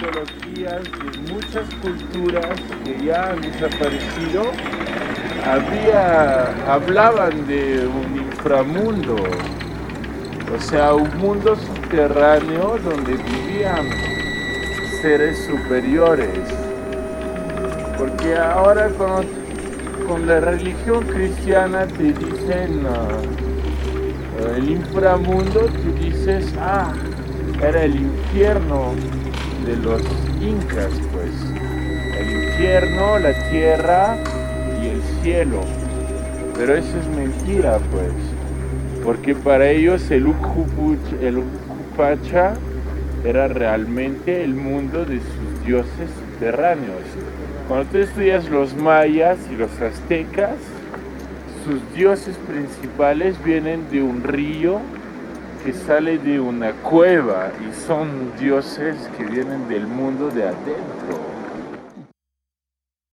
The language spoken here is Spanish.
de muchas culturas que ya han desaparecido, había, hablaban de un inframundo, o sea, un mundo subterráneo donde vivían seres superiores. Porque ahora con, con la religión cristiana te dicen uh, el inframundo, tú dices, ah, era el infierno de los incas, pues. El infierno, la tierra y el cielo. Pero eso es mentira, pues. Porque para ellos el Ucupacha era realmente el mundo de sus dioses subterráneos. Cuando tú estudias los mayas y los aztecas, sus dioses principales vienen de un río que sale de una cueva y son dioses que vienen del mundo de adentro.